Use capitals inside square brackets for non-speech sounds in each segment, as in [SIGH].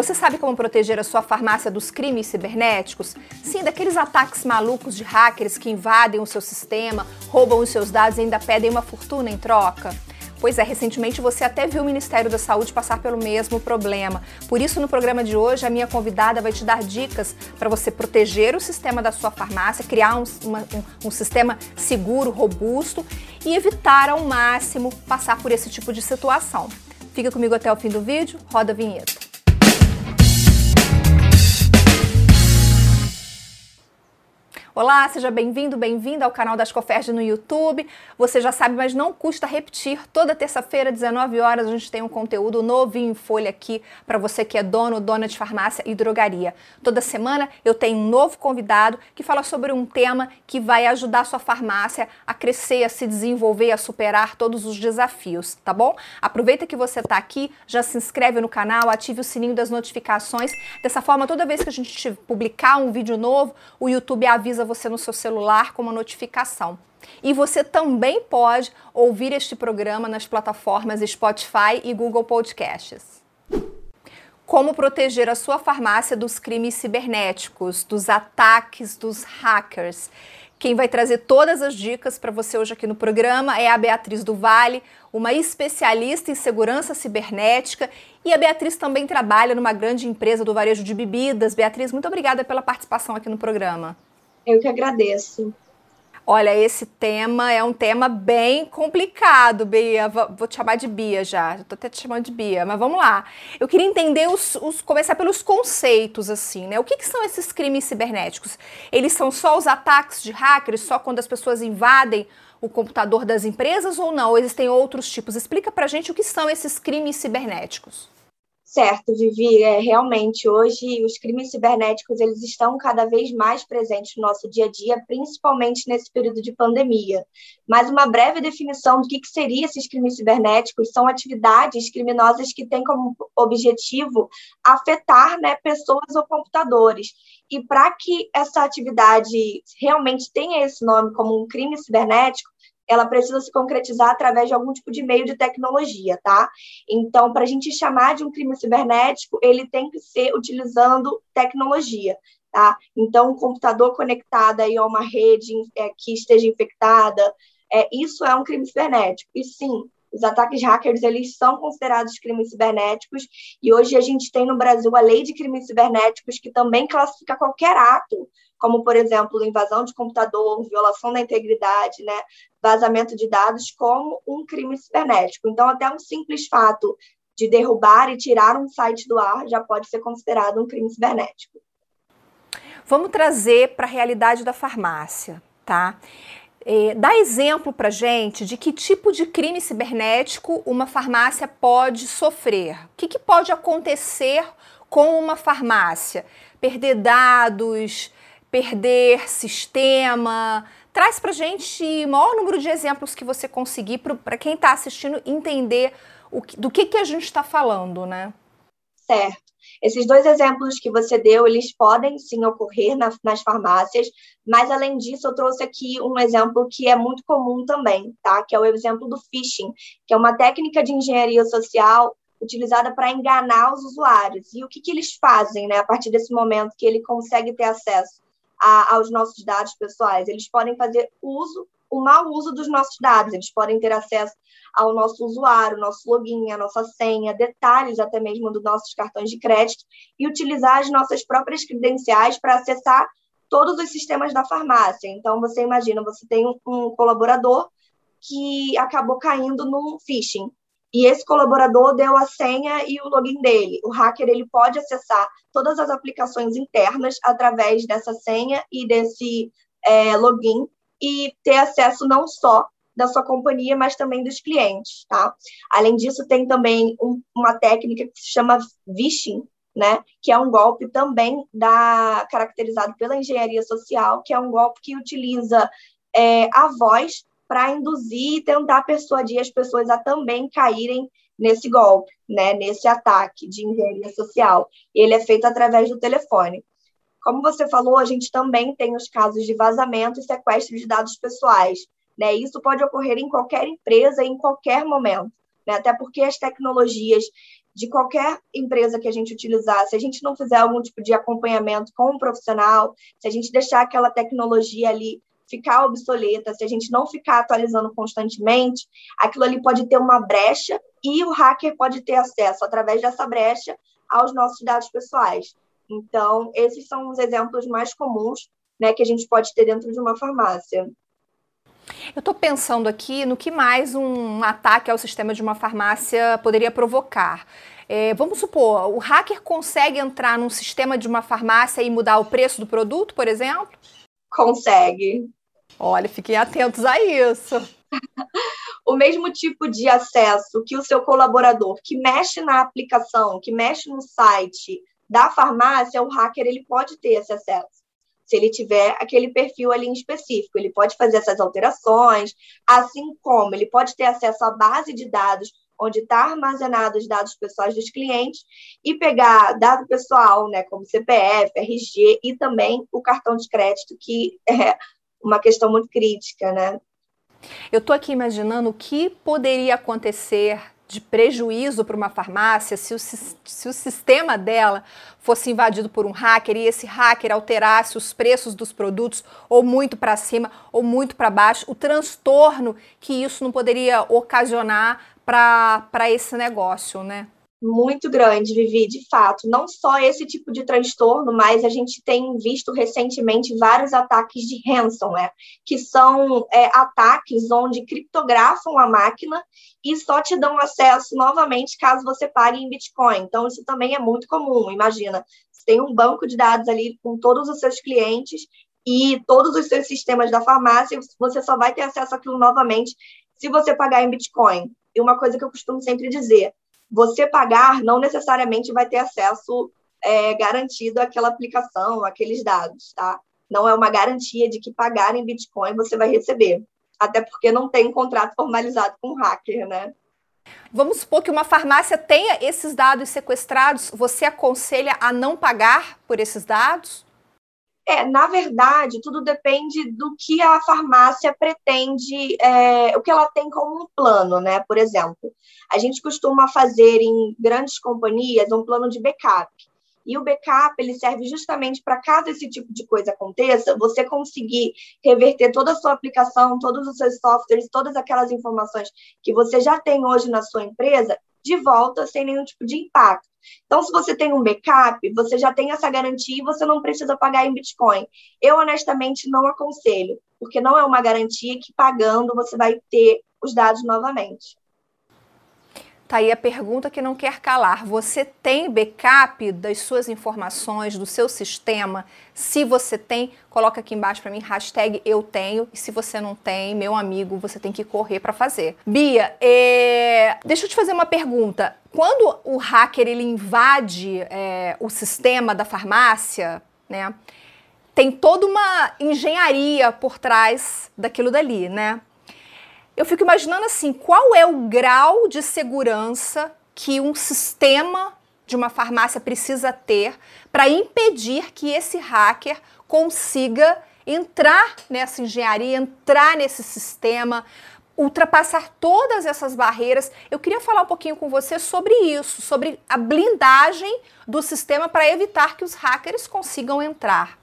Você sabe como proteger a sua farmácia dos crimes cibernéticos? Sim, daqueles ataques malucos de hackers que invadem o seu sistema, roubam os seus dados e ainda pedem uma fortuna em troca? Pois é, recentemente você até viu o Ministério da Saúde passar pelo mesmo problema. Por isso, no programa de hoje, a minha convidada vai te dar dicas para você proteger o sistema da sua farmácia, criar um, uma, um, um sistema seguro, robusto e evitar ao máximo passar por esse tipo de situação. Fica comigo até o fim do vídeo, roda a vinheta. Olá, seja bem-vindo, bem-vinda ao canal das Coferge no YouTube. Você já sabe, mas não custa repetir. Toda terça-feira, 19 horas, a gente tem um conteúdo novinho em folha aqui para você que é dono dona de farmácia e drogaria. Toda semana eu tenho um novo convidado que fala sobre um tema que vai ajudar a sua farmácia a crescer, a se desenvolver, a superar todos os desafios, tá bom? Aproveita que você está aqui, já se inscreve no canal, ative o sininho das notificações. Dessa forma, toda vez que a gente publicar um vídeo novo, o YouTube avisa você no seu celular com uma notificação. E você também pode ouvir este programa nas plataformas Spotify e Google Podcasts. Como proteger a sua farmácia dos crimes cibernéticos, dos ataques dos hackers. Quem vai trazer todas as dicas para você hoje aqui no programa é a Beatriz do Vale, uma especialista em segurança cibernética. E a Beatriz também trabalha numa grande empresa do varejo de bebidas. Beatriz, muito obrigada pela participação aqui no programa. Eu que agradeço. Olha, esse tema é um tema bem complicado, Bia. Vou te chamar de Bia já. Estou até te chamando de Bia, mas vamos lá. Eu queria entender os, os começar pelos conceitos, assim, né? O que, que, são esses crimes cibernéticos? Eles são só os ataques de hackers, só quando as pessoas invadem o computador das empresas ou não? Existem outros tipos? Explica pra gente o que são esses crimes cibernéticos. Certo, Vivi, é, realmente hoje os crimes cibernéticos eles estão cada vez mais presentes no nosso dia a dia, principalmente nesse período de pandemia. Mas uma breve definição do que, que seria esses crimes cibernéticos são atividades criminosas que têm como objetivo afetar né, pessoas ou computadores. E para que essa atividade realmente tenha esse nome como um crime cibernético, ela precisa se concretizar através de algum tipo de meio de tecnologia, tá? Então, para a gente chamar de um crime cibernético, ele tem que ser utilizando tecnologia, tá? Então, um computador conectado aí a uma rede é, que esteja infectada, é, isso é um crime cibernético. E sim, os ataques hackers eles são considerados crimes cibernéticos e hoje a gente tem no Brasil a lei de crimes cibernéticos que também classifica qualquer ato como, por exemplo, invasão de computador, violação da integridade, né, vazamento de dados, como um crime cibernético. Então, até um simples fato de derrubar e tirar um site do ar já pode ser considerado um crime cibernético. Vamos trazer para a realidade da farmácia, tá? É, dá exemplo para gente de que tipo de crime cibernético uma farmácia pode sofrer. O que, que pode acontecer com uma farmácia? Perder dados, perder sistema. Traz para gente o maior número de exemplos que você conseguir para quem está assistindo entender que, do que, que a gente está falando, né? Certo. Esses dois exemplos que você deu, eles podem sim ocorrer na, nas farmácias, mas além disso, eu trouxe aqui um exemplo que é muito comum também, tá? Que é o exemplo do phishing, que é uma técnica de engenharia social utilizada para enganar os usuários. E o que, que eles fazem, né, a partir desse momento que ele consegue ter acesso a, aos nossos dados pessoais. Eles podem fazer uso, o mau uso dos nossos dados. Eles podem ter acesso ao nosso usuário, nosso login, a nossa senha, detalhes até mesmo dos nossos cartões de crédito e utilizar as nossas próprias credenciais para acessar todos os sistemas da farmácia. Então, você imagina, você tem um, colaborador que acabou caindo num phishing e esse colaborador deu a senha e o login dele. O hacker ele pode acessar todas as aplicações internas através dessa senha e desse é, login e ter acesso não só da sua companhia, mas também dos clientes, tá? Além disso, tem também um, uma técnica que se chama phishing, né? Que é um golpe também da caracterizado pela engenharia social, que é um golpe que utiliza é, a voz para induzir e tentar persuadir as pessoas a também caírem nesse golpe, né, nesse ataque de engenharia social. Ele é feito através do telefone. Como você falou, a gente também tem os casos de vazamento e sequestro de dados pessoais. Né? Isso pode ocorrer em qualquer empresa, em qualquer momento. Né? Até porque as tecnologias de qualquer empresa que a gente utilizar, se a gente não fizer algum tipo de acompanhamento com um profissional, se a gente deixar aquela tecnologia ali ficar obsoleta, se a gente não ficar atualizando constantemente, aquilo ali pode ter uma brecha e o hacker pode ter acesso através dessa brecha aos nossos dados pessoais. Então, esses são os exemplos mais comuns né, que a gente pode ter dentro de uma farmácia. Eu estou pensando aqui no que mais um ataque ao sistema de uma farmácia poderia provocar. É, vamos supor, o hacker consegue entrar num sistema de uma farmácia e mudar o preço do produto, por exemplo? Consegue. Olha, fiquem atentos a isso. [LAUGHS] o mesmo tipo de acesso que o seu colaborador que mexe na aplicação, que mexe no site da farmácia, o hacker ele pode ter esse acesso se ele tiver aquele perfil ali em específico. Ele pode fazer essas alterações, assim como ele pode ter acesso à base de dados onde está armazenado os dados pessoais dos clientes e pegar dado pessoal, né, como CPF, RG e também o cartão de crédito, que é uma questão muito crítica, né? Eu estou aqui imaginando o que poderia acontecer de prejuízo para uma farmácia se o, se o sistema dela fosse invadido por um hacker e esse hacker alterasse os preços dos produtos ou muito para cima ou muito para baixo, o transtorno que isso não poderia ocasionar para esse negócio, né? Muito grande, Vivi, de fato. Não só esse tipo de transtorno, mas a gente tem visto recentemente vários ataques de ransomware, que são é, ataques onde criptografam a máquina e só te dão acesso novamente caso você pague em Bitcoin. Então, isso também é muito comum. Imagina, você tem um banco de dados ali com todos os seus clientes e todos os seus sistemas da farmácia, você só vai ter acesso àquilo novamente se você pagar em Bitcoin. E uma coisa que eu costumo sempre dizer, você pagar não necessariamente vai ter acesso é, garantido àquela aplicação, àqueles dados, tá? Não é uma garantia de que pagar em Bitcoin você vai receber. Até porque não tem um contrato formalizado com o hacker, né? Vamos supor que uma farmácia tenha esses dados sequestrados, você aconselha a não pagar por esses dados? É, na verdade, tudo depende do que a farmácia pretende, é, o que ela tem como um plano, né? Por exemplo, a gente costuma fazer em grandes companhias um plano de backup. E o backup ele serve justamente para caso esse tipo de coisa aconteça, você conseguir reverter toda a sua aplicação, todos os seus softwares, todas aquelas informações que você já tem hoje na sua empresa de volta sem nenhum tipo de impacto. Então, se você tem um backup, você já tem essa garantia e você não precisa pagar em Bitcoin. Eu, honestamente, não aconselho, porque não é uma garantia que pagando você vai ter os dados novamente. Tá aí a pergunta que não quer calar. Você tem backup das suas informações, do seu sistema? Se você tem, coloca aqui embaixo para mim, hashtag eu tenho. E se você não tem, meu amigo, você tem que correr para fazer. Bia, é... deixa eu te fazer uma pergunta. Quando o hacker ele invade é, o sistema da farmácia, né? Tem toda uma engenharia por trás daquilo dali, né? Eu fico imaginando assim, qual é o grau de segurança que um sistema de uma farmácia precisa ter para impedir que esse hacker consiga entrar nessa engenharia, entrar nesse sistema, ultrapassar todas essas barreiras. Eu queria falar um pouquinho com você sobre isso, sobre a blindagem do sistema para evitar que os hackers consigam entrar.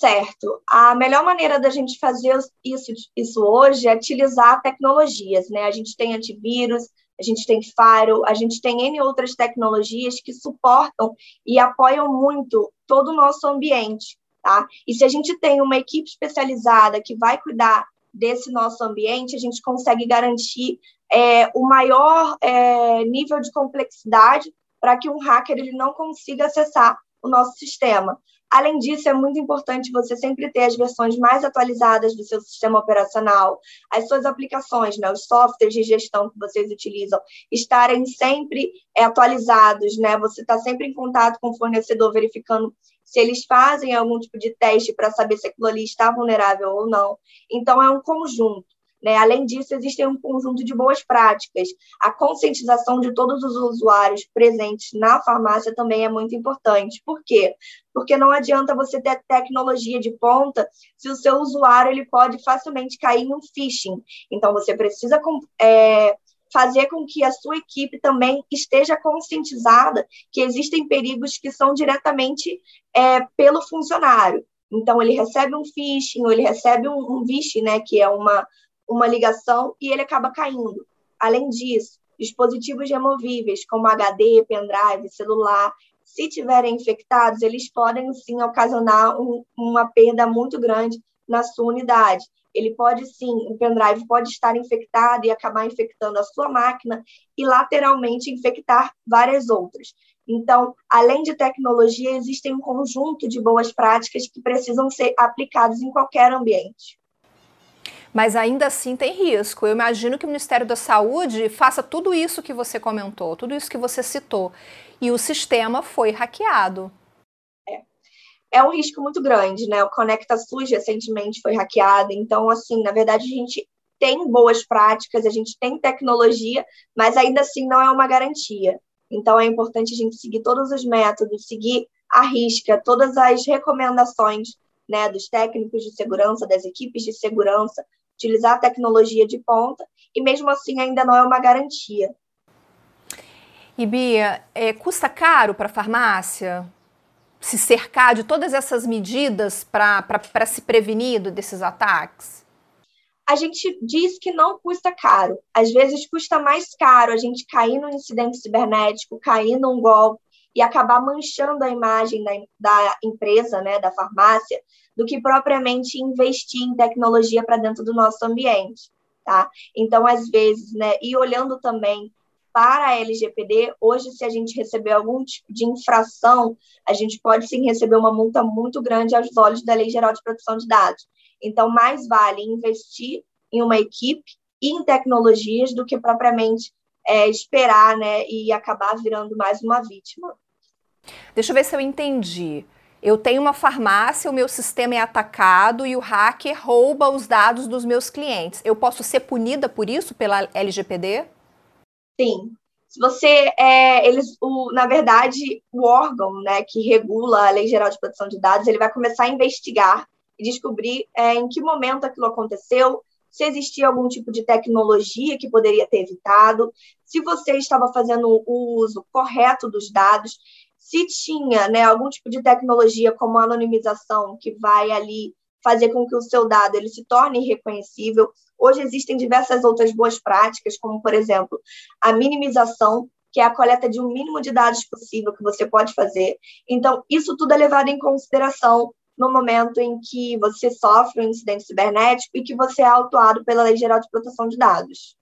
Certo. A melhor maneira da gente fazer isso, isso hoje é utilizar tecnologias, né? A gente tem antivírus, a gente tem Faro, a gente tem N outras tecnologias que suportam e apoiam muito todo o nosso ambiente, tá? E se a gente tem uma equipe especializada que vai cuidar desse nosso ambiente, a gente consegue garantir é, o maior é, nível de complexidade para que um hacker ele não consiga acessar o nosso sistema. Além disso, é muito importante você sempre ter as versões mais atualizadas do seu sistema operacional, as suas aplicações, né, os softwares de gestão que vocês utilizam, estarem sempre é, atualizados, né? Você está sempre em contato com o fornecedor, verificando se eles fazem algum tipo de teste para saber se aquilo ali está vulnerável ou não. Então, é um conjunto. Né? Além disso, existe um conjunto de boas práticas. A conscientização de todos os usuários presentes na farmácia também é muito importante. Por quê? Porque não adianta você ter tecnologia de ponta se o seu usuário ele pode facilmente cair em um phishing. Então, você precisa é, fazer com que a sua equipe também esteja conscientizada que existem perigos que são diretamente é, pelo funcionário. Então, ele recebe um phishing, ou ele recebe um, um phishing, né, que é uma, uma ligação, e ele acaba caindo. Além disso, dispositivos removíveis, como HD, pendrive, celular, se tiverem infectados, eles podem sim ocasionar um, uma perda muito grande na sua unidade. Ele pode sim, o pendrive pode estar infectado e acabar infectando a sua máquina e lateralmente infectar várias outras. Então, além de tecnologia, existem um conjunto de boas práticas que precisam ser aplicadas em qualquer ambiente. Mas ainda assim tem risco. Eu imagino que o Ministério da Saúde faça tudo isso que você comentou, tudo isso que você citou, e o sistema foi hackeado. É, é um risco muito grande, né? O Conecta SUS recentemente foi hackeado, então, assim, na verdade, a gente tem boas práticas, a gente tem tecnologia, mas ainda assim não é uma garantia. Então, é importante a gente seguir todos os métodos, seguir a risca, todas as recomendações né, dos técnicos de segurança, das equipes de segurança, utilizar a tecnologia de ponta, e mesmo assim ainda não é uma garantia. E Bia, é, custa caro para a farmácia se cercar de todas essas medidas para se prevenir desses ataques? A gente diz que não custa caro. Às vezes custa mais caro a gente cair num incidente cibernético, cair num golpe e acabar manchando a imagem da, da empresa, né, da farmácia, do que propriamente investir em tecnologia para dentro do nosso ambiente, tá? Então, às vezes, né, e olhando também para a LGPD, hoje, se a gente receber algum tipo de infração, a gente pode sim receber uma multa muito grande aos olhos da Lei Geral de Proteção de Dados. Então, mais vale investir em uma equipe e em tecnologias do que propriamente é, esperar né, e acabar virando mais uma vítima. Deixa eu ver se eu entendi. Eu tenho uma farmácia, o meu sistema é atacado e o hacker rouba os dados dos meus clientes. Eu posso ser punida por isso pela LGPD? Sim. Se você é, eles, o, na verdade, o órgão, né, que regula a Lei Geral de Proteção de Dados, ele vai começar a investigar e descobrir é, em que momento aquilo aconteceu, se existia algum tipo de tecnologia que poderia ter evitado, se você estava fazendo o uso correto dos dados se tinha né, algum tipo de tecnologia como a anonimização que vai ali fazer com que o seu dado ele se torne reconhecível. Hoje existem diversas outras boas práticas, como por exemplo a minimização, que é a coleta de um mínimo de dados possível que você pode fazer. Então, isso tudo é levado em consideração no momento em que você sofre um incidente cibernético e que você é autuado pela Lei Geral de Proteção de Dados.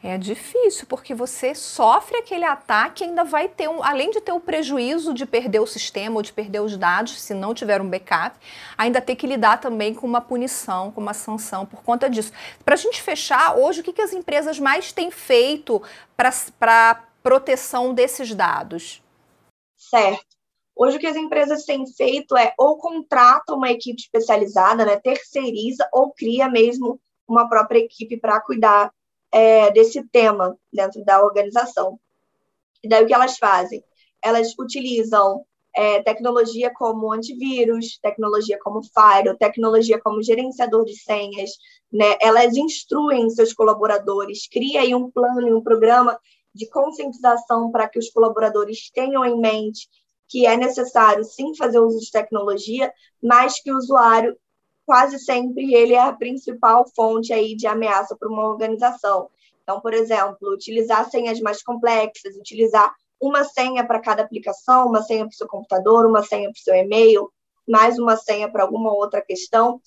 É difícil, porque você sofre aquele ataque e ainda vai ter, um, além de ter o prejuízo de perder o sistema ou de perder os dados, se não tiver um backup, ainda ter que lidar também com uma punição, com uma sanção por conta disso. Para a gente fechar, hoje, o que, que as empresas mais têm feito para proteção desses dados? Certo. Hoje o que as empresas têm feito é ou contrata uma equipe especializada, né, terceiriza ou cria mesmo uma própria equipe para cuidar é, desse tema dentro da organização. E daí o que elas fazem? Elas utilizam é, tecnologia como antivírus, tecnologia como Fire, tecnologia como gerenciador de senhas, né? Elas instruem seus colaboradores, cria aí um plano e um programa de conscientização para que os colaboradores tenham em mente que é necessário sim fazer uso de tecnologia, mas que o usuário quase sempre ele é a principal fonte aí de ameaça para uma organização. Então, por exemplo, utilizar senhas mais complexas, utilizar uma senha para cada aplicação, uma senha para o seu computador, uma senha para o seu e-mail, mais uma senha para alguma outra questão,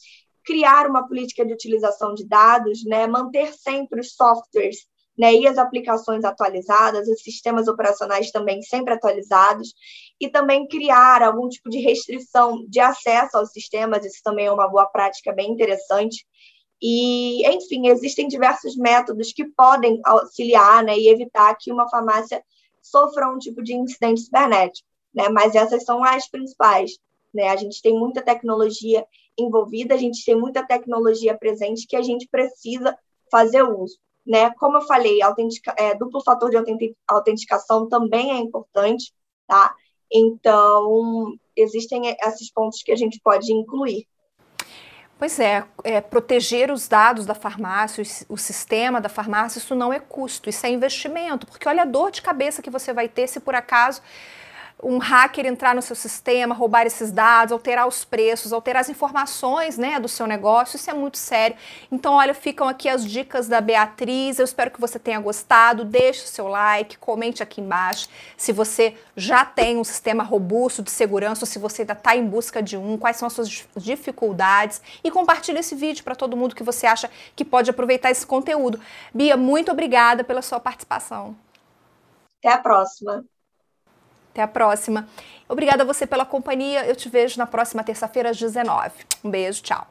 criar uma política de utilização de dados, né, manter sempre os softwares né, e as aplicações atualizadas, os sistemas operacionais também sempre atualizados, e também criar algum tipo de restrição de acesso aos sistemas, isso também é uma boa prática bem interessante. E, enfim, existem diversos métodos que podem auxiliar né, e evitar que uma farmácia sofra um tipo de incidente cibernético, né, mas essas são as principais. Né? A gente tem muita tecnologia envolvida, a gente tem muita tecnologia presente que a gente precisa fazer uso né? Como eu falei, é, duplo fator de autenticação também é importante, tá? Então, existem esses pontos que a gente pode incluir. Pois é, é, proteger os dados da farmácia, o, o sistema da farmácia, isso não é custo, isso é investimento, porque olha a dor de cabeça que você vai ter se por acaso um hacker entrar no seu sistema, roubar esses dados, alterar os preços, alterar as informações né, do seu negócio, isso é muito sério. Então, olha, ficam aqui as dicas da Beatriz. Eu espero que você tenha gostado. Deixe o seu like, comente aqui embaixo se você já tem um sistema robusto de segurança ou se você ainda está em busca de um, quais são as suas dificuldades. E compartilhe esse vídeo para todo mundo que você acha que pode aproveitar esse conteúdo. Bia, muito obrigada pela sua participação. Até a próxima. Até a próxima. Obrigada a você pela companhia. Eu te vejo na próxima terça-feira às 19. Um beijo, tchau.